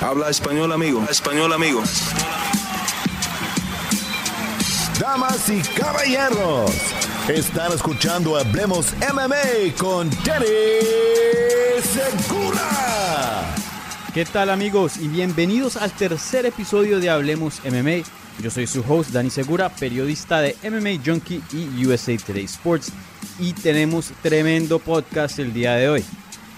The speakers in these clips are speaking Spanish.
Habla español, amigo. Español, amigo. Damas y caballeros, están escuchando Hablemos MMA con Danny Segura. ¿Qué tal amigos? Y bienvenidos al tercer episodio de Hablemos MMA. Yo soy su host Dani Segura, periodista de MMA Junkie y USA Today Sports. Y tenemos tremendo podcast el día de hoy.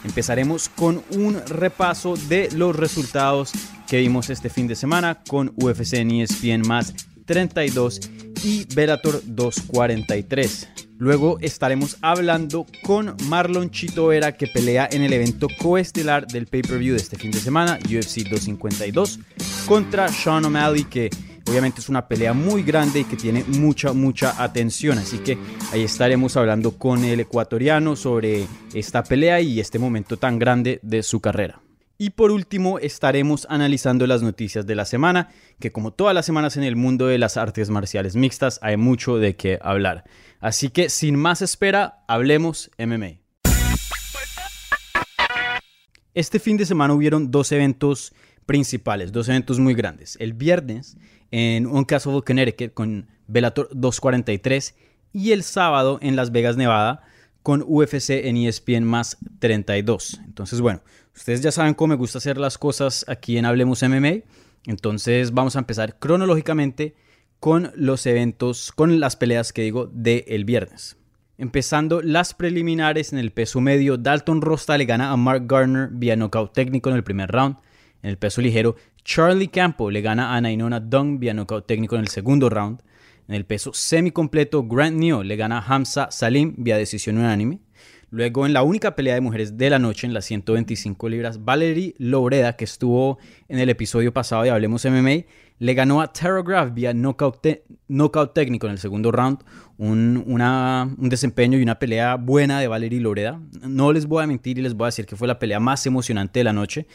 Empezaremos con un repaso de los resultados que vimos este fin de semana con UFC en ESPN más 32 y Bellator 243. Luego estaremos hablando con Marlon Chito Vera que pelea en el evento coestelar del pay-per-view de este fin de semana, UFC 252, contra Sean O'Malley que obviamente es una pelea muy grande y que tiene mucha, mucha atención. Así que ahí estaremos hablando con el ecuatoriano sobre esta pelea y este momento tan grande de su carrera. Y por último estaremos analizando las noticias de la semana, que como todas las semanas en el mundo de las artes marciales mixtas hay mucho de qué hablar. Así que sin más espera, hablemos MMA. Este fin de semana hubieron dos eventos principales, dos eventos muy grandes. El viernes en Uncastle, Connecticut con Bellator 243 y el sábado en Las Vegas, Nevada con UFC en ESPN más 32. Entonces, bueno, ustedes ya saben cómo me gusta hacer las cosas aquí en Hablemos MMA. Entonces vamos a empezar cronológicamente con los eventos, con las peleas que digo del el viernes. Empezando las preliminares en el peso medio, Dalton Rosta le gana a Mark Garner vía knockout técnico en el primer round. En el peso ligero, Charlie Campo le gana a Nainona Dung vía knockout técnico en el segundo round. En el peso semicompleto, Grant Neo le gana a Hamza Salim vía decisión unánime. Luego, en la única pelea de mujeres de la noche, en las 125 libras, Valerie Loureda, que estuvo en el episodio pasado de Hablemos MMA, le ganó a Tara Graf vía knockout, técnico en el segundo round. Un, un, desempeño y una pelea buena de Valerie Loureda. No les voy a mentir y les voy a decir que fue la pelea más emocionante de la noche.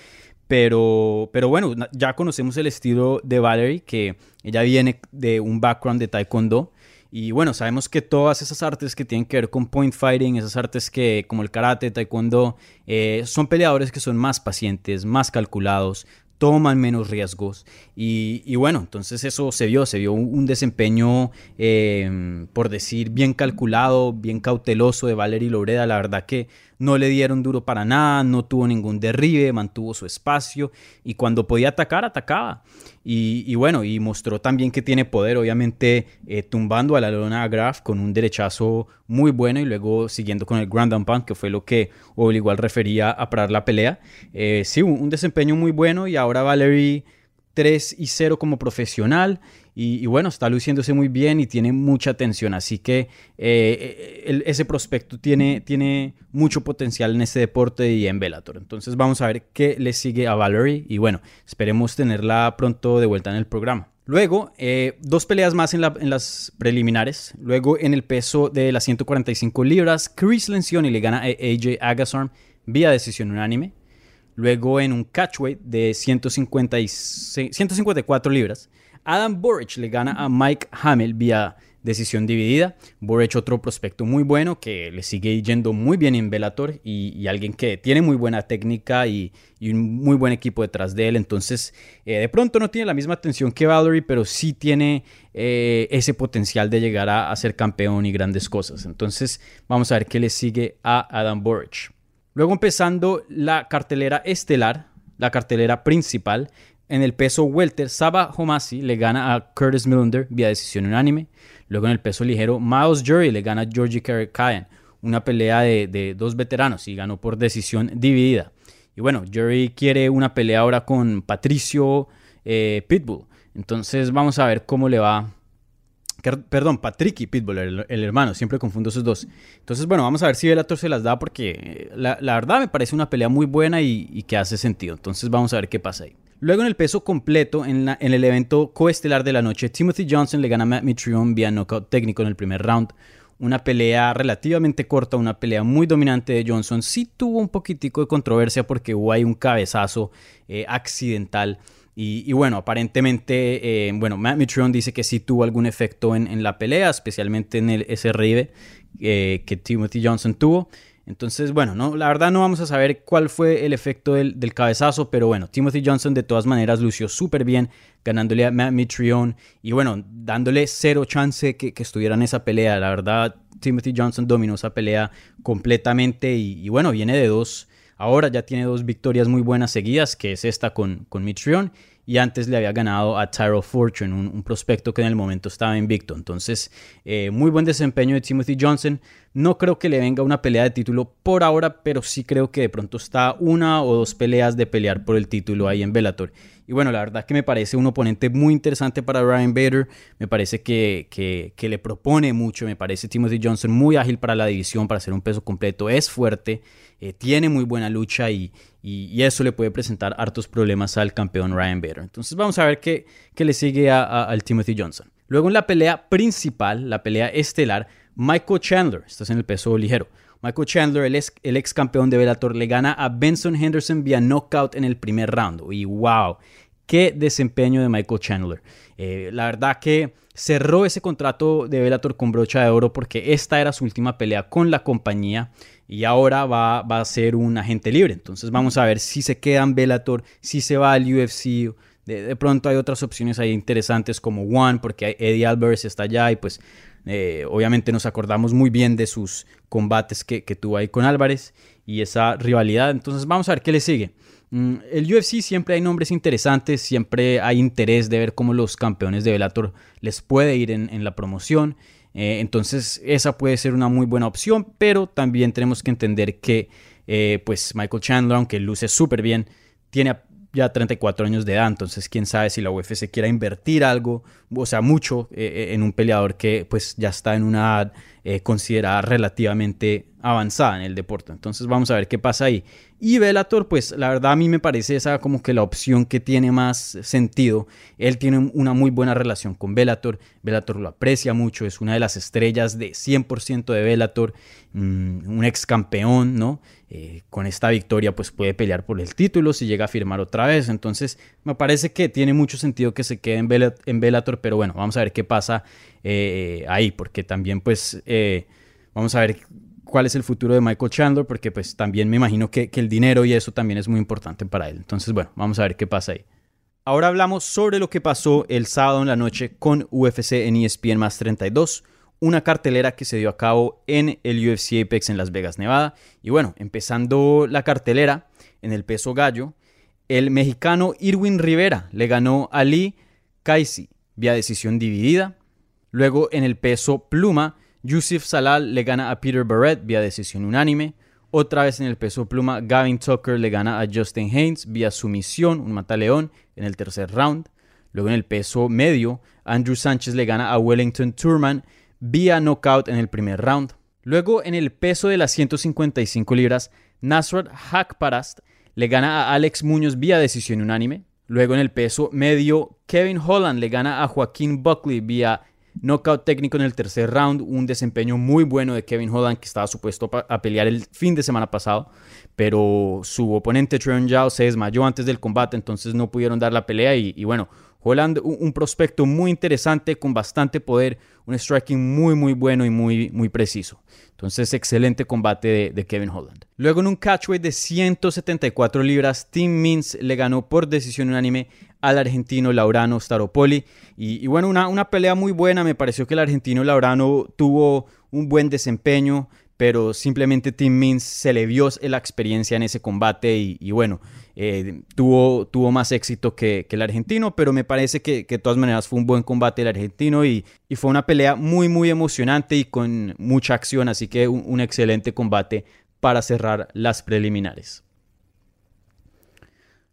Pero, pero bueno, ya conocemos el estilo de Valerie, que ella viene de un background de taekwondo. Y bueno, sabemos que todas esas artes que tienen que ver con point fighting, esas artes que como el karate, taekwondo, eh, son peleadores que son más pacientes, más calculados, toman menos riesgos. Y, bueno, entonces eso se vio, se vio un, desempeño, eh, por decir, bien calculado, bien cauteloso de Valerie Loureda. La verdad que no le dieron duro para nada, no tuvo ningún derribe, mantuvo su espacio y cuando podía atacar, atacaba. Y, bueno, y mostró también que tiene poder, obviamente eh, tumbando a la Lona Graf con un derechazo muy bueno y luego siguiendo con el Grand Pound, que fue lo que obligó al refería a parar la pelea. Eh, sí, un, un desempeño muy bueno y ahora Valerie 3 y 0 como profesional y, bueno, está luciéndose muy bien y tiene mucha atención, así que eh, ese prospecto tiene, tiene mucho potencial en este deporte y en Bellator. Entonces vamos a ver qué le sigue a Valerie y bueno, esperemos tenerla pronto de vuelta en el programa. Luego, eh, dos peleas más en, las preliminares. Luego, en el peso de las 145 libras, Chris Lencioni le gana a AJ Agasarm vía decisión unánime. Luego, en un catchweight de 154 libras, Adam Borich le gana a Mike Hamel vía decisión dividida. Borich otro prospecto muy bueno que le sigue yendo muy bien en Bellator y, alguien que tiene muy buena técnica y, un muy buen equipo detrás de él. Entonces, eh, de pronto no tiene la misma atención que Valerie, pero sí tiene eh, ese potencial de llegar a, ser campeón y grandes cosas. Entonces, vamos a ver qué le sigue a Adam Borich. Luego empezando la cartelera estelar, la cartelera principal, en el peso welter, Saba Homasi le gana a Curtis Millender vía decisión unánime. Luego en el peso ligero, Miles Jury le gana a Georgie Karakayan. Una pelea de, dos veteranos y ganó por decisión dividida. Y bueno, Jury quiere una pelea ahora con Patricio eh, Pitbull. Entonces vamos a ver cómo le va. Perdón, Patrick y Pitbull, el, hermano, siempre confundo esos dos. Entonces, bueno, vamos a ver si Bellator se las da porque eh, la, verdad me parece una pelea muy buena y, que hace sentido. Entonces vamos a ver qué pasa ahí. Luego en el peso completo, en, en, el evento coestelar de la noche, Timothy Johnson le gana a Matt Mitrione vía knockout técnico en el primer round. Una pelea relativamente corta, una pelea muy dominante de Johnson. Sí tuvo un poquitico de controversia porque hubo ahí un cabezazo eh, accidental. Y, bueno, aparentemente, eh, bueno, Matt Mitrione dice que sí tuvo algún efecto en, la pelea, especialmente en el, ese eh, que Timothy Johnson tuvo. Entonces, bueno, no, la verdad no vamos a saber cuál fue el efecto del, cabezazo, pero bueno, Timothy Johnson de todas maneras lució súper bien, ganándole a Matt Mitrione y bueno, dándole cero chance que, que, estuviera en esa pelea. La verdad, Timothy Johnson dominó esa pelea completamente y, bueno, viene de dos, ahora ya tiene dos victorias muy buenas seguidas, que es esta con, con Mitrione y antes le había ganado a Tyrell Fortune, un, prospecto que en el momento estaba invicto. Entonces, eh, muy buen desempeño de Timothy Johnson. No creo que le venga una pelea de título por ahora, pero sí creo que de pronto está una o dos peleas de pelear por el título ahí en Bellator. Y bueno, la verdad que me parece un oponente muy interesante para Ryan Bader. Me parece que, que, le propone mucho. Me parece Timothy Johnson muy ágil para la división, para hacer un peso completo. Es fuerte, eh, tiene muy buena lucha y, y, eso le puede presentar hartos problemas al campeón Ryan Bader. Entonces vamos a ver qué, qué le sigue al Timothy Johnson. Luego en la pelea principal, la pelea estelar, Michael Chandler, estás en el peso ligero. Michael Chandler, el ex, campeón de Bellator, le gana a Benson Henderson vía knockout en el primer round. Y wow, qué desempeño de Michael Chandler. Eh, la verdad que cerró ese contrato de Bellator con brocha de oro porque esta era su última pelea con la compañía y ahora va, a ser un agente libre. Entonces vamos a ver si se queda en Bellator, si se va al UFC. De, pronto hay otras opciones ahí interesantes como One, porque Eddie Alvarez está allá y pues eh, obviamente nos acordamos muy bien de sus combates que, tuvo ahí con Álvarez y esa rivalidad. Entonces vamos a ver qué le sigue. Mm, el UFC siempre hay nombres interesantes, siempre hay interés de ver cómo los campeones de Bellator les puede ir en, la promoción. Eh, entonces esa puede ser una muy buena opción, pero también tenemos que entender que eh, pues Michael Chandler, aunque luce súper bien, tiene ya 34 años de edad, entonces quién sabe si la UFC quiera invertir algo, o sea, mucho eh, eh, en un peleador que pues ya está en una edad eh, considerada relativamente avanzada en el deporte. Entonces vamos a ver qué pasa ahí. Y Bellator, pues la verdad a mí me parece esa como que la opción que tiene más sentido. Él tiene una muy buena relación con Bellator. Bellator lo aprecia mucho, es una de las estrellas de 100% de Bellator, mm, un ex campeón, ¿no? Eh, con esta victoria pues puede pelear por el título si llega a firmar otra vez. Entonces me parece que tiene mucho sentido que se quede en, Bellator, pero bueno, vamos a ver qué pasa eh, ahí, porque también pues eh, vamos a ver cuál es el futuro de Michael Chandler, porque pues también me imagino que, que el dinero y eso también es muy importante para él. Entonces bueno, vamos a ver qué pasa ahí. Ahora hablamos sobre lo que pasó el sábado en la noche con UFC en ESPN más 32 una cartelera que se dio a cabo en el UFC Apex en Las Vegas, Nevada. Y bueno, empezando la cartelera en el peso gallo, el mexicano Irwin Rivera le ganó a Lee Kaisi vía decisión dividida. Luego en el peso pluma, Yusuf Salal le gana a Peter Barrett vía decisión unánime. Otra vez en el peso pluma, Gavin Tucker le gana a Justin Haynes vía sumisión, un mataleón, en el tercer round. Luego en el peso medio, Andrew Sánchez le gana a Wellington Turman vía knockout en el primer round. Luego, en el peso de las 155 libras, Nasrat Hakparast le gana a Alex Muñoz vía decisión unánime. Luego, en el peso medio, Kevin Holland le gana a Joaquín Buckley vía knockout técnico en el tercer round. Un desempeño muy bueno de Kevin Holland que estaba supuesto a pelear el fin de semana pasado, pero su oponente Trevor Yao se desmayó antes del combate, entonces no pudieron dar la pelea y bueno, Holland, un, prospecto muy interesante, con bastante poder, un striking muy, muy bueno y muy, muy preciso. Entonces, excelente combate de, Kevin Holland. Luego, en un catchweight de 174 libras, Tim Mins le ganó por decisión unánime al argentino Laurano Staropoli. Y, bueno, una, una pelea muy buena. Me pareció que el argentino Laurano tuvo un buen desempeño pero simplemente Tim Mins se le vio la experiencia en ese combate y, bueno, eh, tuvo, tuvo más éxito que, el argentino, pero me parece que, de todas maneras fue un buen combate el argentino y, fue una pelea muy, muy emocionante y con mucha acción, así que un, excelente combate para cerrar las preliminares.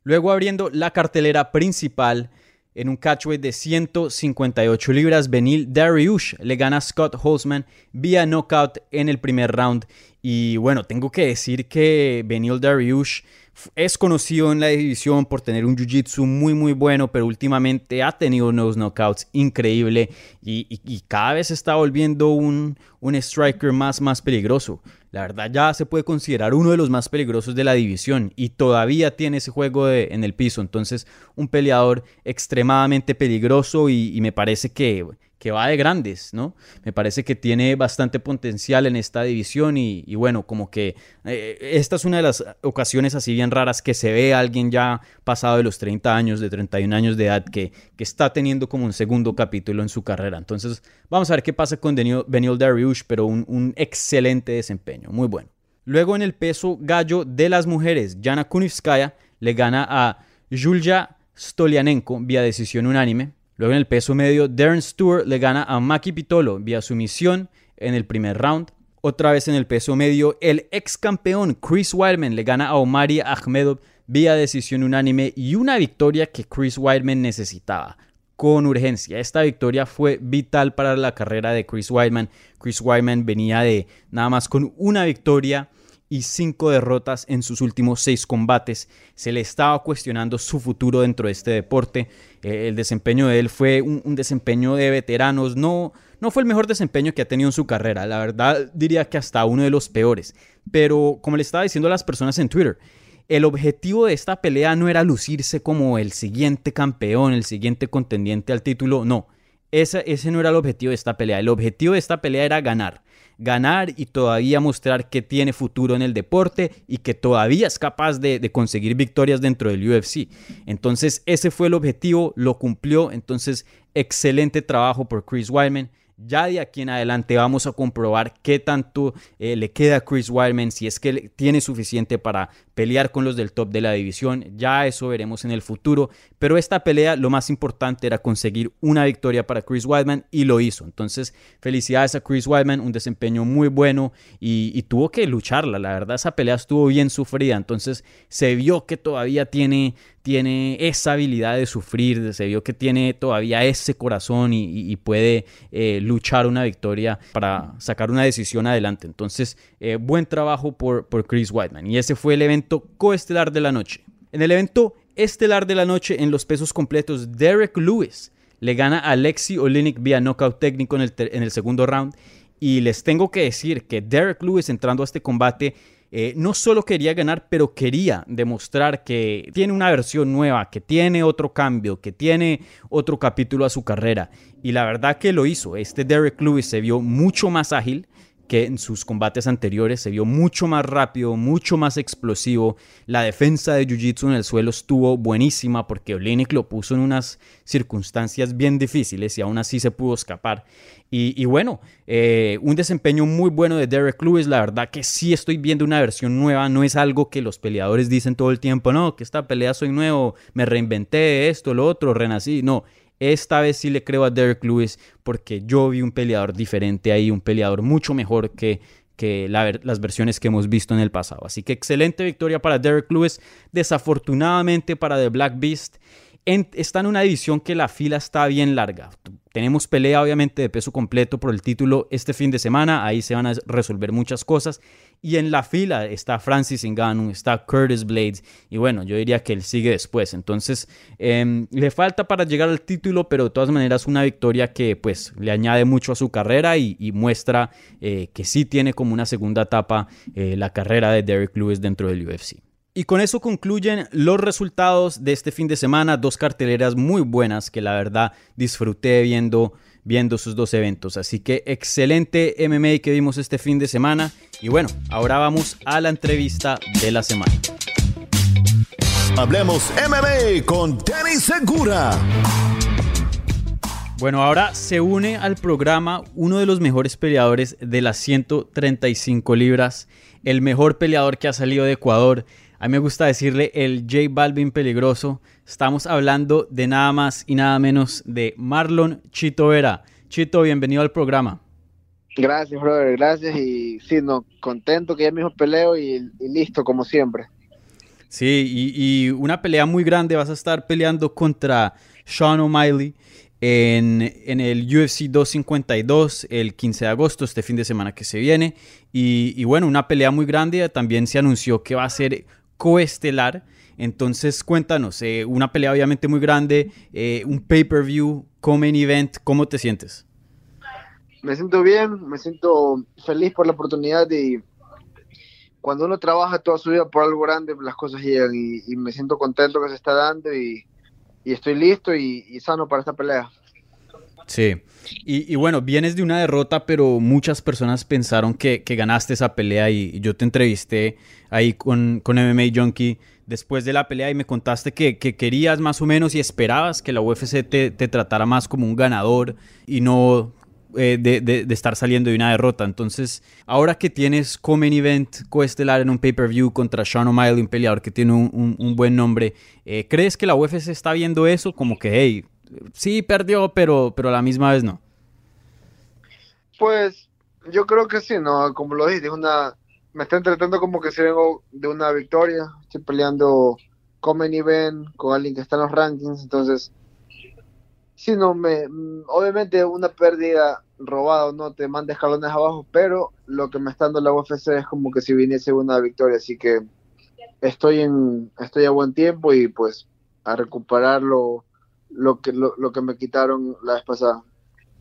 Luego abriendo la cartelera principal, en un catchweight de 158 libras, Benil Dariush le gana a Scott Holzman vía knockout en el primer round. Y bueno, tengo que decir que Benil Dariush es conocido en la división por tener un jiu-jitsu muy muy bueno, pero últimamente ha tenido unos knockouts increíble y, cada vez está volviendo un, un striker más, más peligroso. La verdad ya se puede considerar uno de los más peligrosos de la división y todavía tiene ese juego en el piso. Entonces un peleador extremadamente peligroso y me parece que que va de grandes, ¿no? Me parece que tiene bastante potencial en esta división y, bueno, como que eh, esta es una de las ocasiones así bien raras que se ve a alguien ya pasado de los 30 años, de 31 años de edad, que, que está teniendo como un segundo capítulo en su carrera. Entonces, vamos a ver qué pasa con Benil Dariush, pero un, un excelente desempeño, muy bueno. Luego en el peso gallo de las mujeres, Jana Kunivskaya le gana a Julia Stolianenko vía decisión unánime. Luego en el peso medio, Darren Stewart le gana a Maki Pitolo vía sumisión en el primer round. Otra vez en el peso medio, el ex campeón Chris Weidman le gana a Omari Ahmedov vía decisión unánime y una victoria que Chris Weidman necesitaba con urgencia. Esta victoria fue vital para la carrera de Chris Weidman. Chris Weidman venía de nada más con una victoria y cinco derrotas en sus últimos seis combates. Se le estaba cuestionando su futuro dentro de este deporte. Eh, el desempeño de él fue un, desempeño de veteranos. No, no fue el mejor desempeño que ha tenido en su carrera. La verdad diría que hasta uno de los peores. Pero como le estaba diciendo a las personas en Twitter, el objetivo de esta pelea no era lucirse como el siguiente campeón, el siguiente contendiente al título. No, ese, ese no era el objetivo de esta pelea. El objetivo de esta pelea era ganar ganar y todavía mostrar que tiene futuro en el deporte y que todavía es capaz de, conseguir victorias dentro del UFC. Entonces ese fue el objetivo, lo cumplió, entonces excelente trabajo por Chris Weidman. Ya de aquí en adelante vamos a comprobar qué tanto eh, le queda a Chris Weidman, si es que tiene suficiente para pelear con los del top de la división. Ya eso veremos en el futuro. Pero esta pelea lo más importante era conseguir una victoria para Chris Weidman y lo hizo. Entonces, felicidades a Chris Weidman, un desempeño muy bueno y, tuvo que lucharla. La verdad, esa pelea estuvo bien sufrida. Entonces, se vio que todavía tiene, tiene esa habilidad de sufrir, se vio que tiene todavía ese corazón y, puede eh, luchar una victoria para sacar una decisión adelante. Entonces, eh, buen trabajo por, por Chris Weidman. Y ese fue el evento coestelar de la noche. En el evento estelar de la noche en los pesos completos, Derek Lewis le gana a Alexi Olinik vía knockout técnico en el, en el segundo round. Y les tengo que decir que Derek Lewis entrando a este combate eh, no solo quería ganar, pero quería demostrar que tiene una versión nueva, que tiene otro cambio, que tiene otro capítulo a su carrera. Y la verdad que lo hizo. Este Derek Lewis se vio mucho más ágil, que en sus combates anteriores se vio mucho más rápido, mucho más explosivo. La defensa de Jiu-Jitsu en el suelo estuvo buenísima porque Olenek lo puso en unas circunstancias bien difíciles y aún así se pudo escapar. Y, bueno, eh, un desempeño muy bueno de Derek Lewis. La verdad que sí estoy viendo una versión nueva. No es algo que los peleadores dicen todo el tiempo. No, que esta pelea soy nuevo, me reinventé esto, lo otro, renací. No, esta vez sí le creo a Derek Lewis porque yo vi un peleador diferente ahí, un peleador mucho mejor que, que las versiones que hemos visto en el pasado. Así que excelente victoria para Derek Lewis. Desafortunadamente para The Black Beast. Está en una división que la fila está bien larga. Tenemos pelea obviamente de peso completo por el título este fin de semana. Ahí se van a resolver muchas cosas. Y en la fila está Francis Ngannou, está Curtis Blades. Y bueno, yo diría que él sigue después. Entonces, em, le falta para llegar al título, pero de todas maneras una victoria que pues le añade mucho a su carrera y, muestra eh, que sí tiene como una segunda etapa eh, la carrera de Derek Lewis dentro del UFC. Y con eso concluyen los resultados de este fin de semana. Dos carteleras muy buenas que la verdad disfruté viendo viendo sus dos eventos. Así que excelente MMA que vimos este fin de semana. Y bueno, ahora vamos a la entrevista de la semana. Hablemos MMA con Danny Segura. Bueno, ahora se une al programa uno de los mejores peleadores de las 135 libras, el mejor peleador que ha salido de Ecuador, a mí me gusta decirle el J Balvin peligroso. Estamos hablando de nada más y nada menos de Marlon Chito Vera. Chito, bienvenido al programa. Gracias, brother, gracias. Y sí, no, contento que ya mismo peleo y, listo, como siempre. Sí, y, una pelea muy grande. Vas a estar peleando contra Sean O'Malley en, en, el UFC 252 el 15 de agosto, este fin de semana que se viene. Y, y, bueno, una pelea muy grande. También se anunció que va a ser coestelar. Entonces, cuéntanos, eh, una pelea obviamente muy grande, eh, un pay-per-view, main event, ¿cómo te sientes? Me siento bien, me siento feliz por la oportunidad y cuando uno trabaja toda su vida por algo grande, las cosas llegan y, me siento contento que se está dando y, estoy listo y, sano para esta pelea. Sí, y, bueno, vienes de una derrota, pero muchas personas pensaron que, ganaste esa pelea y, yo te entrevisté ahí con, con MMA Junkie después de la pelea y me contaste que, querías más o menos y esperabas que la UFC te, tratara más como un ganador y no eh, de, estar saliendo de una derrota. Entonces, ahora que tienes Common Event coestelar en un pay-per-view contra Sean O'Malley, un peleador que tiene un, buen nombre, eh, ¿crees que la UFC está viendo eso como que, hey, sí perdió, pero, pero a la misma vez no? Pues yo creo que sí, ¿no? Como lo dije, una me están tratando como que si vengo de una victoria. Estoy peleando con event, con alguien que está en los rankings. Entonces, si no me. Mm, obviamente, una pérdida robada o no te manda escalones abajo, pero lo que me está dando la UFC es como que si viniese una victoria. Así que estoy en estoy a buen tiempo y pues a recuperar lo, que, lo que me quitaron la vez pasada.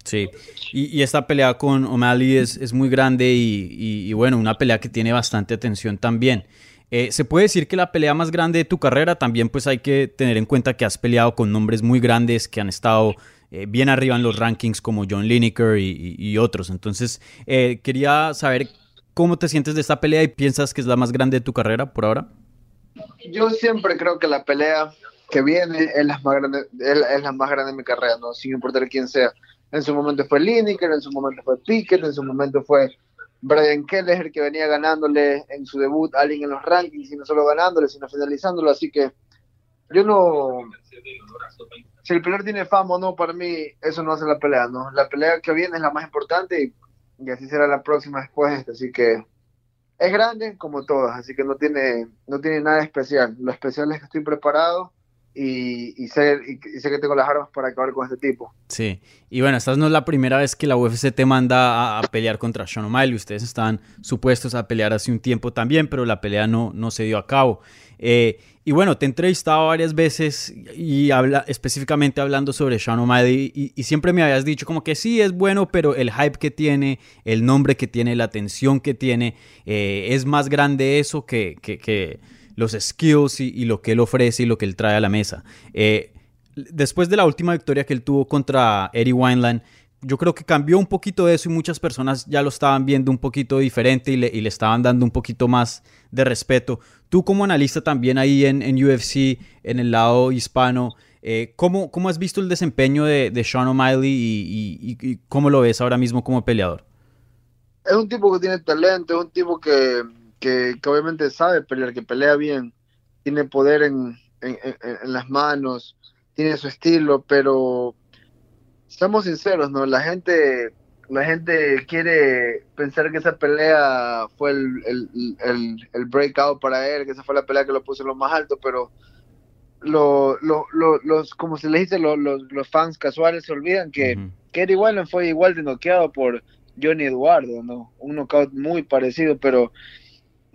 Sí, y, esta pelea con O'Malley es, muy grande y, bueno, una pelea que tiene bastante atención también. Eh, se puede decir que la pelea más grande de tu carrera también pues hay que tener en cuenta que has peleado con nombres muy grandes que han estado eh, bien arriba en los rankings como John Lineker y, otros. Entonces, eh, quería saber cómo te sientes de esta pelea y piensas que es la más grande de tu carrera por ahora. Yo siempre creo que la pelea que viene es la más grande, es la más grande de mi carrera, ¿no? sin importar quién sea en su momento fue Lineker, en su momento fue Pickett, en su momento fue Brian Keller, que venía ganándole en su debut a alguien en los rankings, y no solo ganándole, sino finalizándolo. Así que yo no. Si el peleador tiene fama o no, para mí eso no hace la pelea, ¿no? La pelea que viene es la más importante y, así será la próxima después de esta. Así que es grande como todas, así que no tiene, no tiene nada especial. Lo especial es que estoy preparado y, sé, que tengo las armas para acabar con este tipo. Sí, y bueno, esta no es la primera vez que la UFC te manda a, pelear contra Sean O'Malley. Ustedes estaban supuestos a pelear hace un tiempo también, pero la pelea no, no se dio a cabo. Eh, y bueno, te he entrevistado varias veces y habla, específicamente hablando sobre Sean O'Malley y, siempre me habías dicho como que sí, es bueno, pero el hype que tiene, el nombre que tiene, la atención que tiene, eh, es más grande eso que, que, que los skills y, lo que él ofrece y lo que él trae a la mesa. Eh, después de la última victoria que él tuvo contra Eddie Wineland, yo creo que cambió un poquito eso y muchas personas ya lo estaban viendo un poquito diferente y le, estaban dando un poquito más de respeto. Tú como analista también ahí en, UFC, en el lado hispano, eh, ¿cómo, has visto el desempeño de, Sean O'Malley y, cómo lo ves ahora mismo como peleador? Es un tipo que tiene talento, es un tipo que que, obviamente sabe pelear, que pelea bien, tiene poder en, las manos, tiene su estilo, pero estamos sinceros, ¿no? La gente, la gente quiere pensar que esa pelea fue el, el, breakout para él, que esa fue la pelea que lo puso en lo más alto, pero lo, los, como se le dice, los, los, fans casuales se olvidan que, uh -huh. fue igual de noqueado por Johnny Eduardo, ¿no? Un knockout muy parecido, pero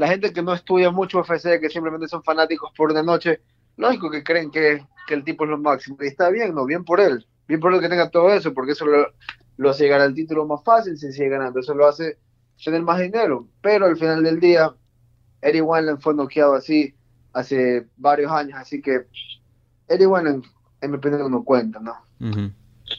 la gente que no estudia mucho UFC, que simplemente son fanáticos por de noche, lógico que creen que, el tipo es lo máximo. Y está bien, ¿no? Bien por él. Bien por él que tenga todo eso, porque eso lo, hace llegar al título más fácil si sigue ganando. Eso lo hace tener más dinero. Pero al final del día, Eddie Wineland fue noqueado así hace varios años, así que Eddie Wineland, en mi opinión, no cuenta, ¿no?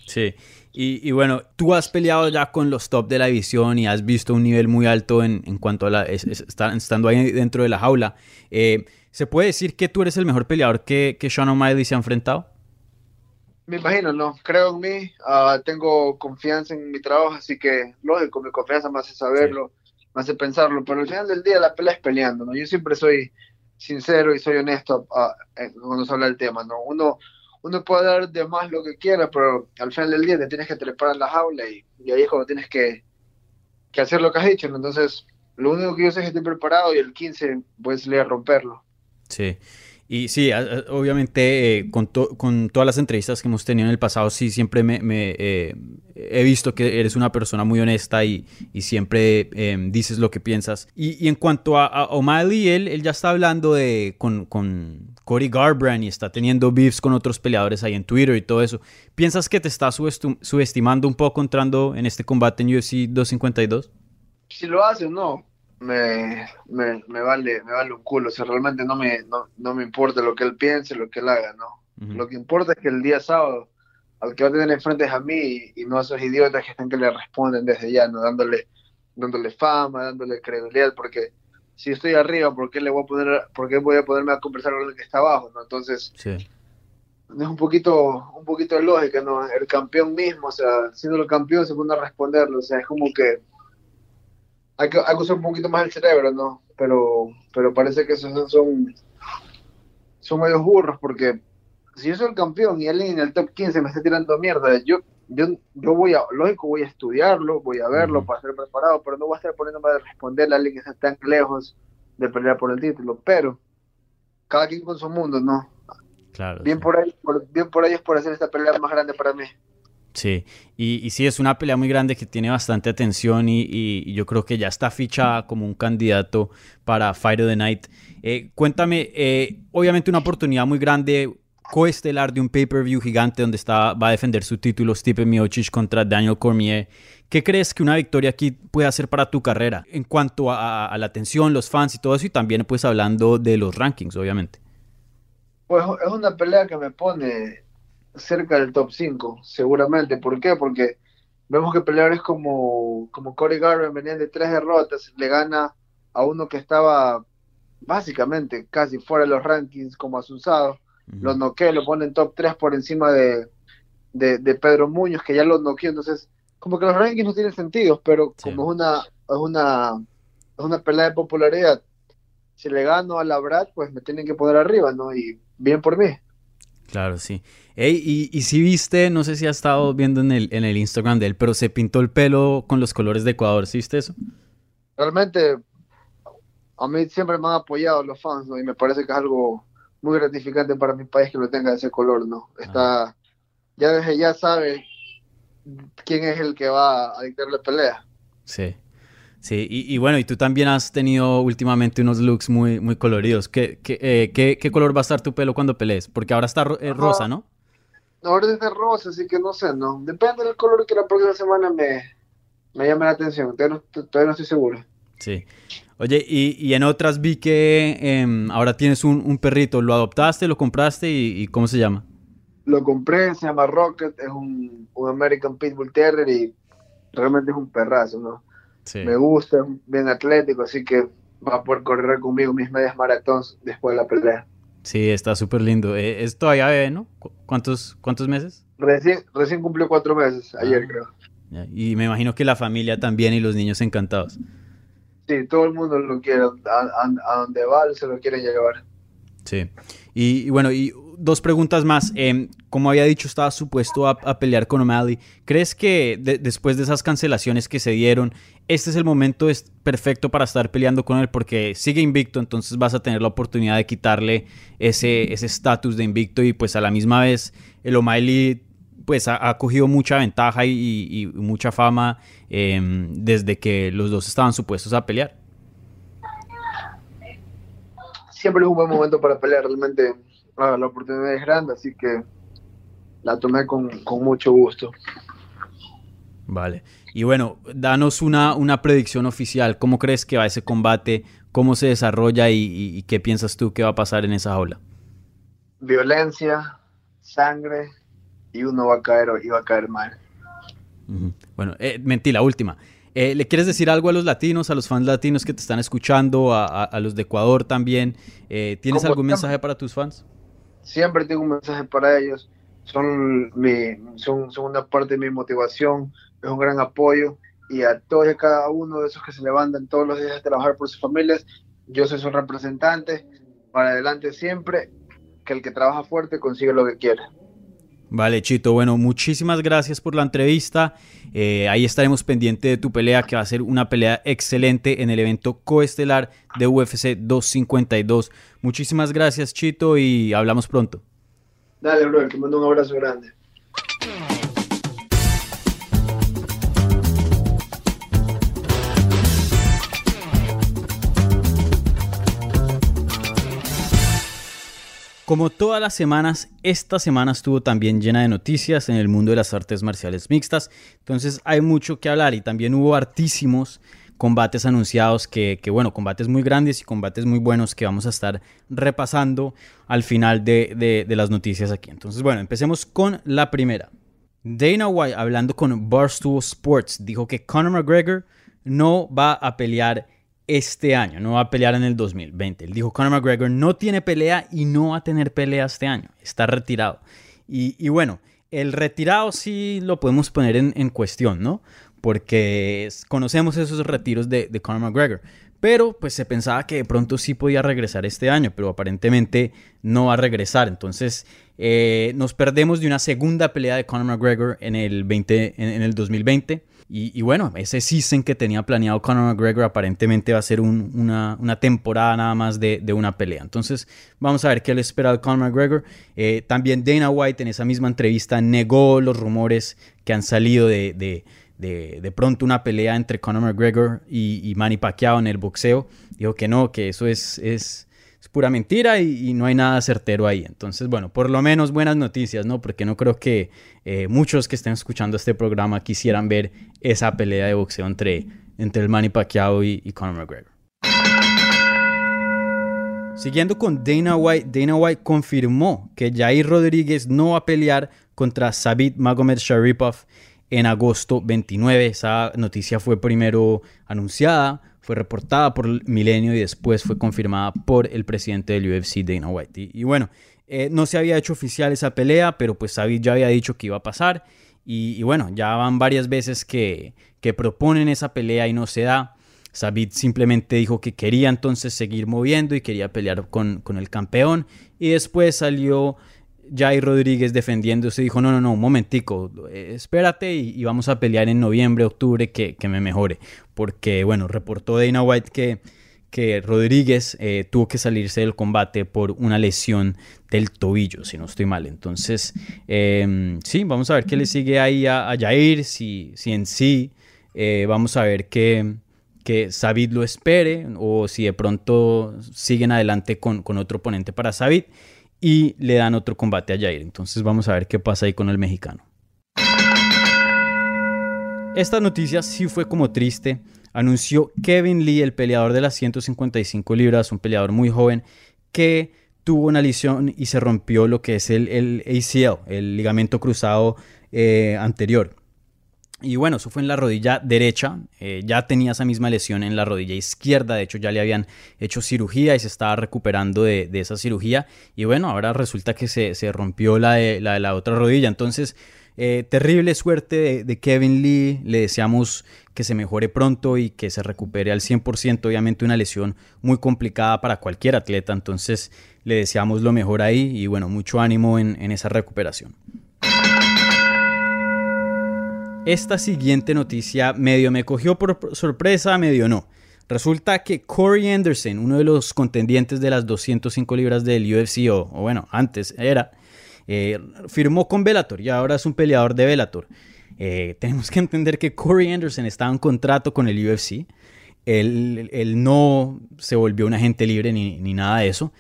Sí. Y, bueno, tú has peleado ya con los top de la división y has visto un nivel muy alto en, cuanto a la, estando ahí dentro de la jaula. Eh, ¿Se puede decir que tú eres el mejor peleador que, que Sean O'Malley se ha enfrentado? Me imagino, ¿no? Creo en mí, ah, tengo confianza en mi trabajo, así que lógico, mi confianza me hace saberlo, me hace pensarlo, pero al final del día la pelea es peleando, ¿no? Yo siempre soy sincero y soy honesto ah, cuando se habla del tema, ¿no? Uno uno puede dar de más lo que quiera, pero al final del día te tienes que trepar la jaula y, ahí es cuando tienes que, hacer lo que has hecho. Entonces, lo único que yo sé es que estoy preparado y el 15 voy a a romperlo. Sí. Y sí, obviamente eh, con, con, todas las entrevistas que hemos tenido en el pasado, sí, siempre me, eh, he visto que eres una persona muy honesta y, y siempre em, dices lo que piensas. Y, y en cuanto a, O'Malley, él, él, ya está hablando de, con, con Cody Garbrandt y está teniendo beefs con otros peleadores ahí en Twitter y todo eso. ¿Piensas que te está subestimando un poco entrando en este combate en UFC 252? Si lo hace o no, me, me, me, vale, me vale un culo. O sea, realmente no me, no, no me importa lo que él piense, lo que él haga, ¿no? Lo que importa es que el día sábado al que va a tener enfrente es a mí y, no a esos idiotas que están que le responden desde ya, ¿no? Dándole, dándole fama, dándole credibilidad, porque si estoy arriba, ¿por qué le voy a poner, por qué voy a ponerme a conversar con el que está abajo, ¿no? Entonces, sí. es un poquito, un poquito de lógica, ¿no? El campeón mismo, o sea, siendo el campeón se pone a responderlo, o sea, es como que hay que, usar un poquito más el cerebro, ¿no? Pero, pero parece que esos son, son medios burros porque si yo soy el campeón y alguien en el top 15 me está tirando mierda, yo, yo, yo voy a, lógico, voy a estudiarlo, voy a verlo para ser preparado, pero no voy a estar poniéndome a responderle a alguien que está tan lejos de pelear por el título. Pero cada quien con su mundo, ¿no? Claro. Bien, por ahí, bien por ellos por hacer esta pelea más grande para mí. Sí, y, sí, es una pelea muy grande que tiene bastante atención y, yo creo que ya está fichada como un candidato para Fight of the Night. Eh, cuéntame, eh, obviamente una oportunidad muy grande, coestelar de un pay-per-view gigante donde está, va a defender su título Stipe Miocic contra Daniel Cormier. ¿Qué crees que una victoria aquí puede hacer para tu carrera en cuanto a, la atención, los fans y todo eso? Y también pues hablando de los rankings, obviamente. Pues es una pelea que me pone cerca del top 5, seguramente. ¿Por qué? Porque vemos que peleadores como, como Corey Garvin venían de tres derrotas, le gana a uno que estaba básicamente casi fuera de los rankings como Asunzado, lo noquea, lo pone en top 3 por encima de, de, Pedro Muñoz, que ya lo noqueó, entonces como que los rankings no tienen sentido, pero como es una, es una, es una pelea de popularidad, si le gano a la Brad, pues me tienen que poner arriba, ¿no? Y bien por mí. Claro, sí. y, y si viste, no sé si has estado viendo en el, en el Instagram de él, pero se pintó el pelo con los colores de Ecuador, ¿sí viste eso? Realmente, a mí siempre me han apoyado los fans, ¿no? Y me parece que es algo muy gratificante para mi país que lo tenga de ese color, ¿no? Está, ya desde ya sabe quién es el que va a dictar la pelea. Sí. Sí, y, bueno, y tú también has tenido últimamente unos looks muy, muy coloridos. ¿Qué, qué, eh, qué, color va a estar tu pelo cuando pelees? Porque ahora está eh, rosa, ¿no? Ahora es de rosa, así que no sé, ¿no? Depende del color que la próxima semana me, me llame la atención. Todavía no, todavía no estoy seguro. Sí. Oye, y, y en otras vi que em, ahora tienes un, un, perrito. ¿Lo adoptaste, lo compraste y, cómo se llama? Lo compré, se llama Rocket, es un, un American Pitbull Terrier y realmente es un perrazo, ¿no? Me gusta, bien atlético, así que va a poder correr conmigo mis medias maratones después de la pelea. Sí, está súper lindo. Eh, es todavía bebé, ¿no? ¿Cuántos, cuántos meses? Recién, recién cumplió cuatro meses, ayer ah, creo. Y me imagino que la familia también y los niños encantados. Sí, todo el mundo lo quiere, a, donde va se lo quiere llevar. Sí, y, bueno, y dos preguntas más. Eh, como había dicho, estaba supuesto a, pelear con O'Malley. ¿Crees que después de esas cancelaciones que se dieron, este es el momento perfecto para estar peleando con él? Porque sigue invicto, entonces vas a tener la oportunidad de quitarle ese estatus de invicto y pues a la misma vez el O'Malley pues ha, cogido mucha ventaja y, mucha fama em, desde que los dos estaban supuestos a pelear. Siempre es un buen momento para pelear, realmente ah, la oportunidad es grande, así que la tomé con, mucho gusto. Vale. Y bueno, danos una, una predicción oficial. ¿Cómo crees que va ese combate? ¿Cómo se desarrolla y, y qué piensas tú que va a pasar en esa jaula? Violencia, sangre, y uno va a caer y va a caer mal. Bueno, eh, mentí, la última. Eh, ¿Le quieres decir algo a los latinos, a los fans latinos que te están escuchando, a, los de Ecuador también? Eh, ¿Tienes algún mensaje para tus fans? Siempre tengo un mensaje para ellos. Son, mi, son, son una parte de mi motivación, es un gran apoyo. Y a todos y cada uno de esos que se levantan todos los días a trabajar por sus familias, yo soy su representante. Para adelante siempre, que el que trabaja fuerte consigue lo que quiere. Vale, Chito. Bueno, muchísimas gracias por la entrevista. Eh, ahí estaremos pendientes de tu pelea, que va a ser una pelea excelente en el evento coestelar de UFC 252. Muchísimas gracias, Chito, y hablamos pronto. Dale, bro, te mando un abrazo grande. Como todas las semanas, esta semana estuvo también llena de noticias en el mundo de las artes marciales mixtas, entonces hay mucho que hablar y también hubo hartísimos combates anunciados que, bueno, combates muy grandes y combates muy buenos que vamos a estar repasando al final de, de las noticias aquí. Entonces, bueno, empecemos con la primera. Dana White, hablando con Barstool Sports, dijo que Conor McGregor no va a pelear este año, no va a pelear en el 2020. Él dijo, Conor McGregor no tiene pelea y no va a tener pelea este año, está retirado. Y, bueno, el retirado sí lo podemos poner en, cuestión, ¿no? Porque conocemos esos retiros de, de, Conor McGregor. Pero pues se pensaba que de pronto sí podía regresar este año, pero aparentemente no va a regresar. Entonces eh, nos perdemos de una segunda pelea de Conor McGregor en el, 20, en el 2020. Y, bueno, ese season que tenía planeado Conor McGregor aparentemente va a ser una, temporada nada más de, una pelea. Entonces, vamos a ver qué le espera al Conor McGregor. Eh, también Dana White en esa misma entrevista negó los rumores que han salido de, pronto una pelea entre Conor McGregor y, Manny Pacquiao en el boxeo. Dijo que no, que eso es, es es pura mentira y, no hay nada certero ahí. Entonces, bueno, por lo menos buenas noticias, ¿no? Porque no creo que eh, muchos que estén escuchando este programa quisieran ver esa pelea de boxeo entre, entre el Manny Pacquiao y, Conor McGregor. Siguiendo con Dana White, Dana White confirmó que Jair Rodríguez no va a pelear contra Sabit Magomed Sharipov en agosto 29. Esa noticia fue primero anunciada fue reportada por Milenio y después fue confirmada por el presidente del UFC, Dana White. Y, bueno, eh, no se había hecho oficial esa pelea, pero pues Sabit ya había dicho que iba a pasar. Y, bueno, ya van varias veces que, que, proponen esa pelea y no se da. Sabit simplemente dijo que quería entonces seguir moviendo y quería pelear con, con el campeón. Y después salió Jair Rodríguez defendiéndose dijo, no, no, no, un momentico, eh, espérate y, vamos a pelear en noviembre, octubre, que, me mejore. Porque, bueno, reportó Dana White que, que Rodríguez eh, tuvo que salirse del combate por una lesión del tobillo, si no estoy mal. Entonces, em, sí, vamos a ver qué le sigue ahí a, Jair, si, si en sí eh, vamos a ver que que Sabit lo espere o si de pronto siguen adelante con, con otro oponente para Sabit y le dan otro combate a Jair. Entonces vamos a ver qué pasa ahí con el mexicano. Esta noticia sí fue como triste. Anunció Kevin Lee, el peleador de las 155 libras, un peleador muy joven, que tuvo una lesión y se rompió lo que es el, ACL, el ligamento cruzado eh, anterior. Y bueno, eso fue en la rodilla derecha. Eh, ya tenía esa misma lesión en la rodilla izquierda. De hecho, ya le habían hecho cirugía y se estaba recuperando de, esa cirugía. Y bueno, ahora resulta que se, rompió la de, la otra rodilla. Entonces, eh, terrible suerte de, Kevin Lee. Le deseamos que se mejore pronto y que se recupere al 100%. Obviamente, una lesión muy complicada para cualquier atleta. Entonces, le deseamos lo mejor ahí. Y bueno, mucho ánimo en esa recuperación. Esta siguiente noticia medio me cogió por sorpresa, medio no. Resulta que Corey Anderson, uno de los contendientes de las 205 libras del UFC, o, bueno, antes era, eh, firmó con Bellator y ahora es un peleador de Bellator. Eh, tenemos que entender que Corey Anderson estaba en contrato con el UFC. Él, no se volvió un agente libre ni, ni nada de eso.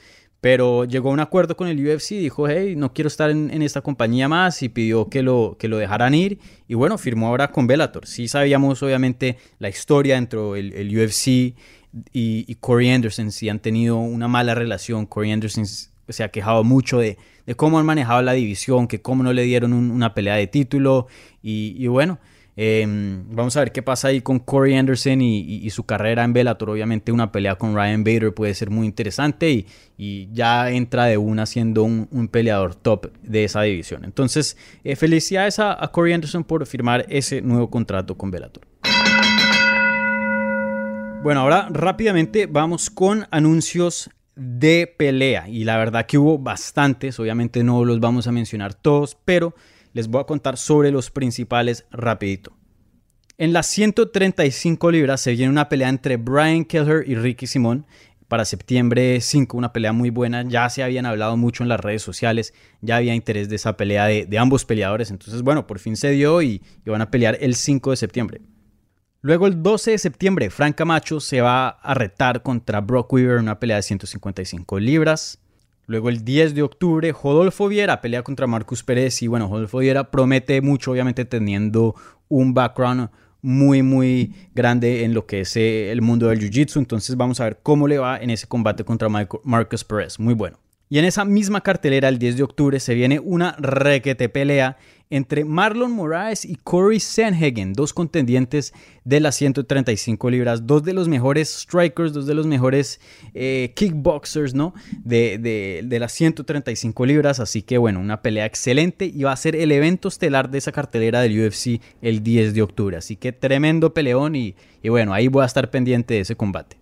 Pero llegó a un acuerdo con el UFC, dijo, hey, no quiero estar en, esta compañía más y pidió que lo, que lo dejaran ir. Y bueno, firmó ahora con Bellator. Sí sabíamos obviamente la historia dentro del el UFC y, y, Corey Anderson, si han tenido una mala relación. Corey Anderson se ha quejado mucho de, cómo han manejado la división, que cómo no le dieron una pelea de título. y bueno, Em, vamos a ver qué pasa ahí con Corey Anderson y, su carrera en Bellator. Obviamente una pelea con Ryan Bader puede ser muy interesante y, ya entra de una siendo un, peleador top de esa división. Entonces, eh, felicidades a, Corey Anderson por firmar ese nuevo contrato con Bellator. Bueno, ahora rápidamente vamos con anuncios de pelea y la verdad que hubo bastantes, obviamente no los vamos a mencionar todos, pero les voy a contar sobre los principales rapidito. En las 135 libras se viene una pelea entre Brian Kelleher y Ricky Simón para septiembre 5, una pelea muy buena. Ya se habían hablado mucho en las redes sociales, ya había interés de esa pelea de, ambos peleadores. Entonces, bueno, por fin se dio y, y van a pelear el 5 de septiembre. Luego el 12 de septiembre, Frank Camacho se va a retar contra Brock Weaver en una pelea de 155 libras. Luego el 10 de octubre, Rodolfo Viera pelea contra Marcus Pérez y bueno, Rodolfo Viera promete mucho, obviamente teniendo un background muy, muy grande en lo que es eh, el mundo del Jiu-Jitsu. Entonces vamos a ver cómo le va en ese combate contra Marcus Perez. Muy bueno. Y en esa misma cartelera, el 10 de octubre, se viene una requete pelea entre Marlon Moraes y Corey Sanhagen, dos contendientes de las 135 libras, dos de los mejores strikers, dos de los mejores eh, kickboxers, ¿no? De, de, las 135 libras, así que bueno, una pelea excelente y va a ser el evento estelar de esa cartelera del UFC el 10 de octubre, así que tremendo peleón y, y bueno, ahí voy a estar pendiente de ese combate.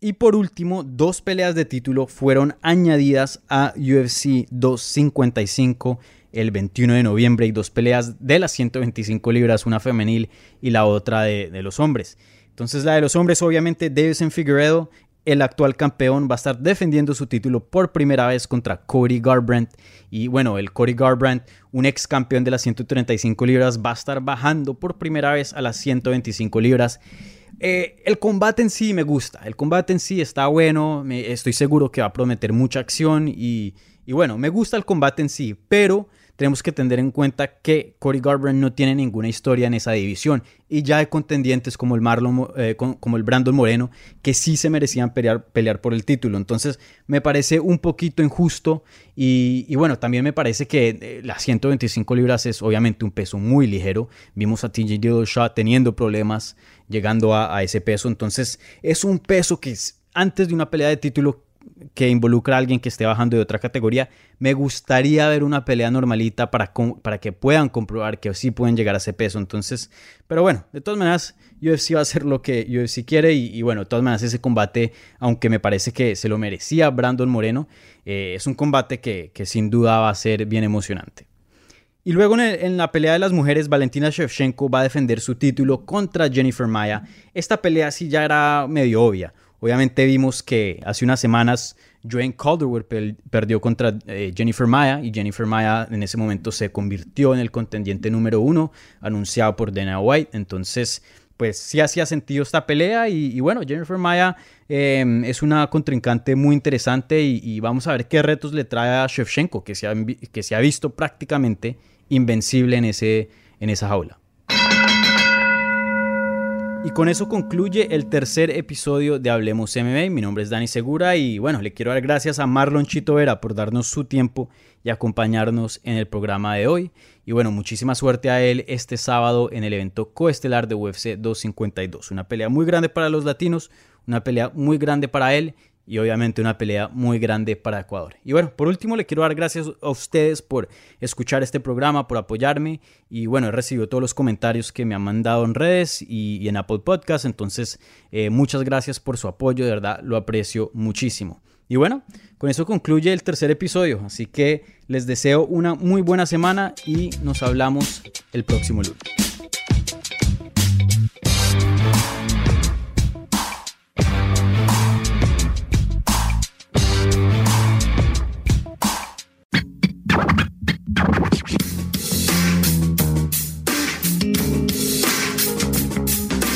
Y por último, dos peleas de título fueron añadidas a UFC 255 el 21 de noviembre y dos peleas de las 125 libras, una femenil y la otra de, los hombres. Entonces la de los hombres obviamente Davison Figueredo, el actual campeón, va a estar defendiendo su título por primera vez contra Cody Garbrandt. Y bueno, el Cody Garbrandt, un ex campeón de las 135 libras, va a estar bajando por primera vez a las 125 libras. Eh, el combate en sí me gusta, el combate en sí está bueno, estoy seguro que va a prometer mucha acción y, y bueno, me gusta el combate en sí, pero tenemos que tener en cuenta que Cody Garbrandt no tiene ninguna historia en esa división y ya hay contendientes como el Marlon, eh, como el Brandon Moreno que sí se merecían pelear, por el título. Entonces me parece un poquito injusto y, bueno, también me parece que eh, las 125 libras es obviamente un peso muy ligero. Vimos a TJ Dillashaw teniendo problemas llegando a ese peso. Entonces es un peso que antes de una pelea de título que involucra a alguien que esté bajando de otra categoría, me gustaría ver una pelea normalita para, para que puedan comprobar que sí pueden llegar a ese peso. Entonces, pero bueno, de todas maneras, UFC va a hacer lo que UFC quiere y, bueno, de todas maneras ese combate, aunque me parece que se lo merecía Brandon Moreno, eh, es un combate que, sin duda va a ser bien emocionante. Y luego en, en, la pelea de las mujeres, Valentina Shevchenko va a defender su título contra Jennifer Maya. Esta pelea sí ya era medio obvia. Obviamente vimos que hace unas semanas Joanne Calderwood perdió contra eh, Jennifer Maya y Jennifer Maya en ese momento se convirtió en el contendiente número uno anunciado por Dana White. Entonces, pues sí hacía sentido esta pelea y, bueno, Jennifer Maya em, es una contrincante muy interesante y, vamos a ver qué retos le trae a Shevchenko, que se ha, que se ha visto prácticamente invencible en, ese, en esa jaula. Y con eso concluye el tercer episodio de Hablemos MMA. Mi nombre es Dani Segura y bueno, le quiero dar gracias a Marlon Chito Vera por darnos su tiempo y acompañarnos en el programa de hoy. Y bueno, muchísima suerte a él este sábado en el evento coestelar de UFC 252. Una pelea muy grande para los latinos, una pelea muy grande para él y obviamente una pelea muy grande para Ecuador. Y bueno, por último le quiero dar gracias a ustedes por escuchar este programa, por apoyarme y bueno, he recibido todos los comentarios que me han mandado en redes y, en Apple Podcast, entonces eh, muchas gracias por su apoyo, de verdad lo aprecio muchísimo. Y bueno, con eso concluye el tercer episodio, así que les deseo una muy buena semana y nos hablamos el próximo lunes.